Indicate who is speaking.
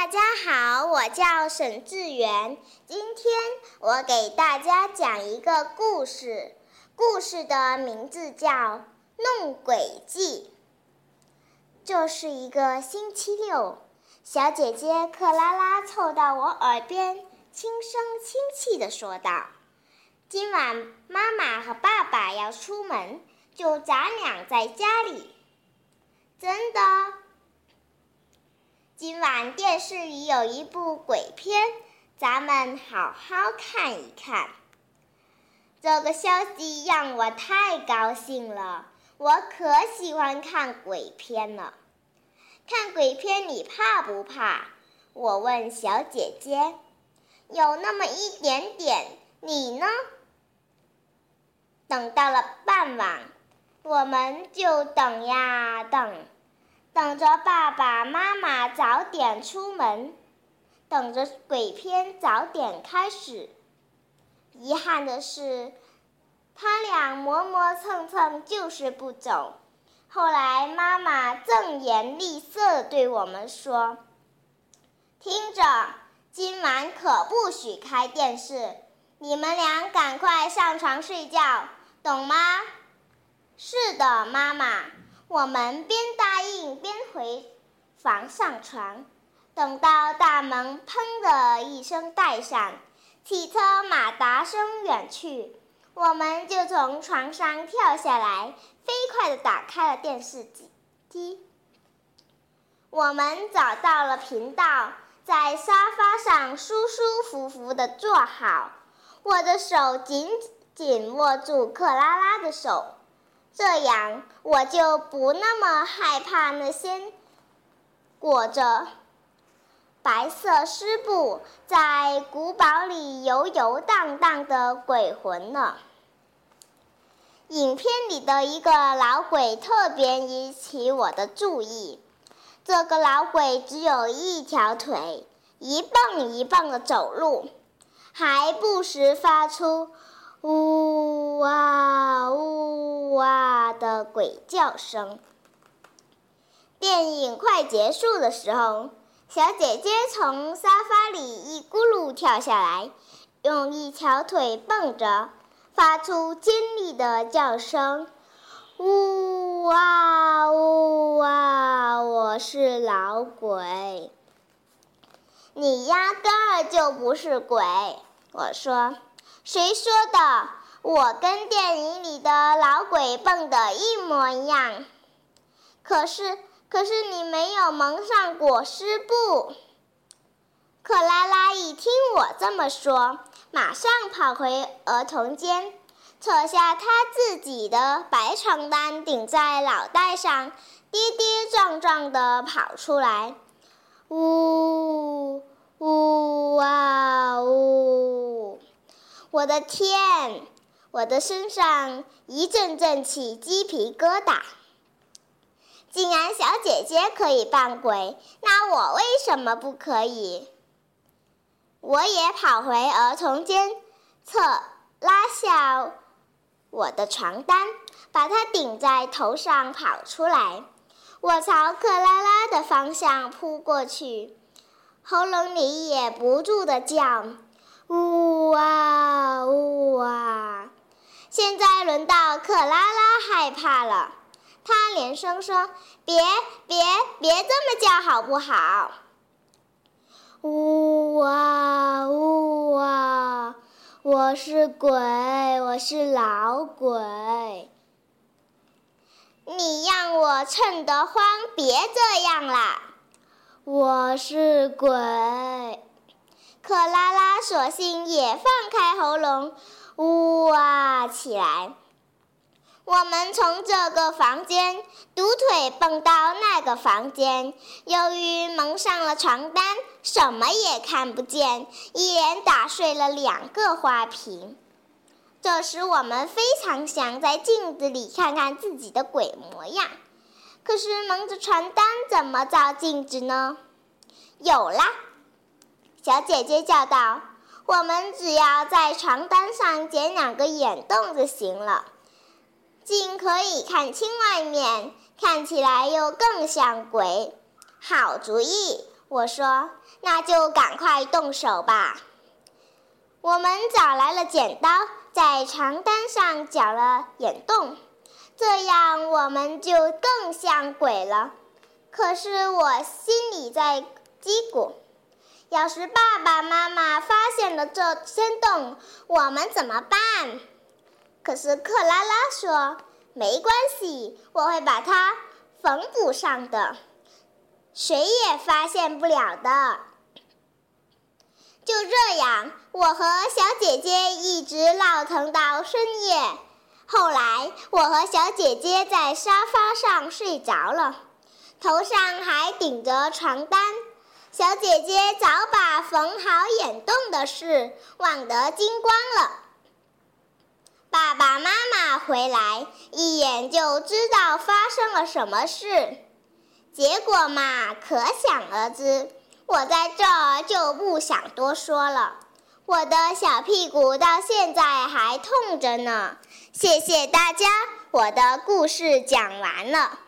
Speaker 1: 大家好，我叫沈志源。今天我给大家讲一个故事，故事的名字叫《弄鬼记》。这是一个星期六，小姐姐克拉拉凑到我耳边，轻声轻气地说道：“今晚妈妈和爸爸要出门，就咱俩在家里。”真的？今晚电视里有一部鬼片，咱们好好看一看。这个消息让我太高兴了，我可喜欢看鬼片了。看鬼片你怕不怕？我问小姐姐。有那么一点点。你呢？等到了傍晚，我们就等呀等。等着爸爸妈妈早点出门，等着鬼片早点开始。遗憾的是，他俩磨磨蹭蹭就是不走。后来妈妈正言厉色对我们说：“听着，今晚可不许开电视，你们俩赶快上床睡觉，懂吗？”“是的，妈妈。”我们边答应边回房上床，等到大门“砰”的一声带上，汽车马达声远去，我们就从床上跳下来，飞快地打开了电视机。我们找到了频道，在沙发上舒舒服服地坐好，我的手紧紧握住克拉拉的手。这样我就不那么害怕那些裹着白色湿布在古堡里游游荡荡的鬼魂了。影片里的一个老鬼特别引起我的注意。这个老鬼只有一条腿，一蹦一蹦的走路，还不时发出。呜哇呜哇的鬼叫声。电影快结束的时候，小姐姐从沙发里一咕噜跳下来，用一条腿蹦着，发出尖利的叫声：“呜哇呜哇！我是老鬼。”你压根儿就不是鬼，我说。谁说的？我跟电影里的老鬼蹦的一模一样。可是，可是你没有蒙上裹尸布。克拉拉一听我这么说，马上跑回儿童间，扯下她自己的白床单顶在脑袋上，跌跌撞撞地跑出来，呜呜呜！我的天！我的身上一阵阵起鸡皮疙瘩。既然小姐姐可以扮鬼，那我为什么不可以？我也跑回儿童间，侧拉下我的床单，把它顶在头上，跑出来。我朝克拉拉的方向扑过去，喉咙里也不住地叫。呜哇呜哇！现在轮到克拉拉害怕了，她连声说：“别别别这么叫好不好？”呜哇呜哇！我是鬼，我是老鬼。你让我瘆得慌，别这样啦！我是鬼。克拉拉索性也放开喉咙，呜哇起来。我们从这个房间独腿蹦到那个房间，由于蒙上了床单，什么也看不见，一连打碎了两个花瓶。这时我们非常想在镜子里看看自己的鬼模样，可是蒙着床单怎么照镜子呢？有啦！小姐姐叫道：“我们只要在床单上剪两个眼洞就行了，竟可以看清外面，看起来又更像鬼。好主意，我说：“那就赶快动手吧。”我们找来了剪刀，在床单上绞了眼洞，这样我们就更像鬼了。可是我心里在嘀咕：要是爸爸妈妈发现了这山洞，我们怎么办？可是克拉拉说：“没关系，我会把它缝补上的，谁也发现不了的。”就这样，我和小姐姐一直闹腾到深夜。后来，我和小姐姐在沙发上睡着了，头上还顶着床单。小姐姐早把缝好眼洞的事忘得精光了。爸爸妈妈回来，一眼就知道发生了什么事，结果嘛，可想而知。我在这儿就不想多说了，我的小屁股到现在还痛着呢。谢谢大家，我的故事讲完了。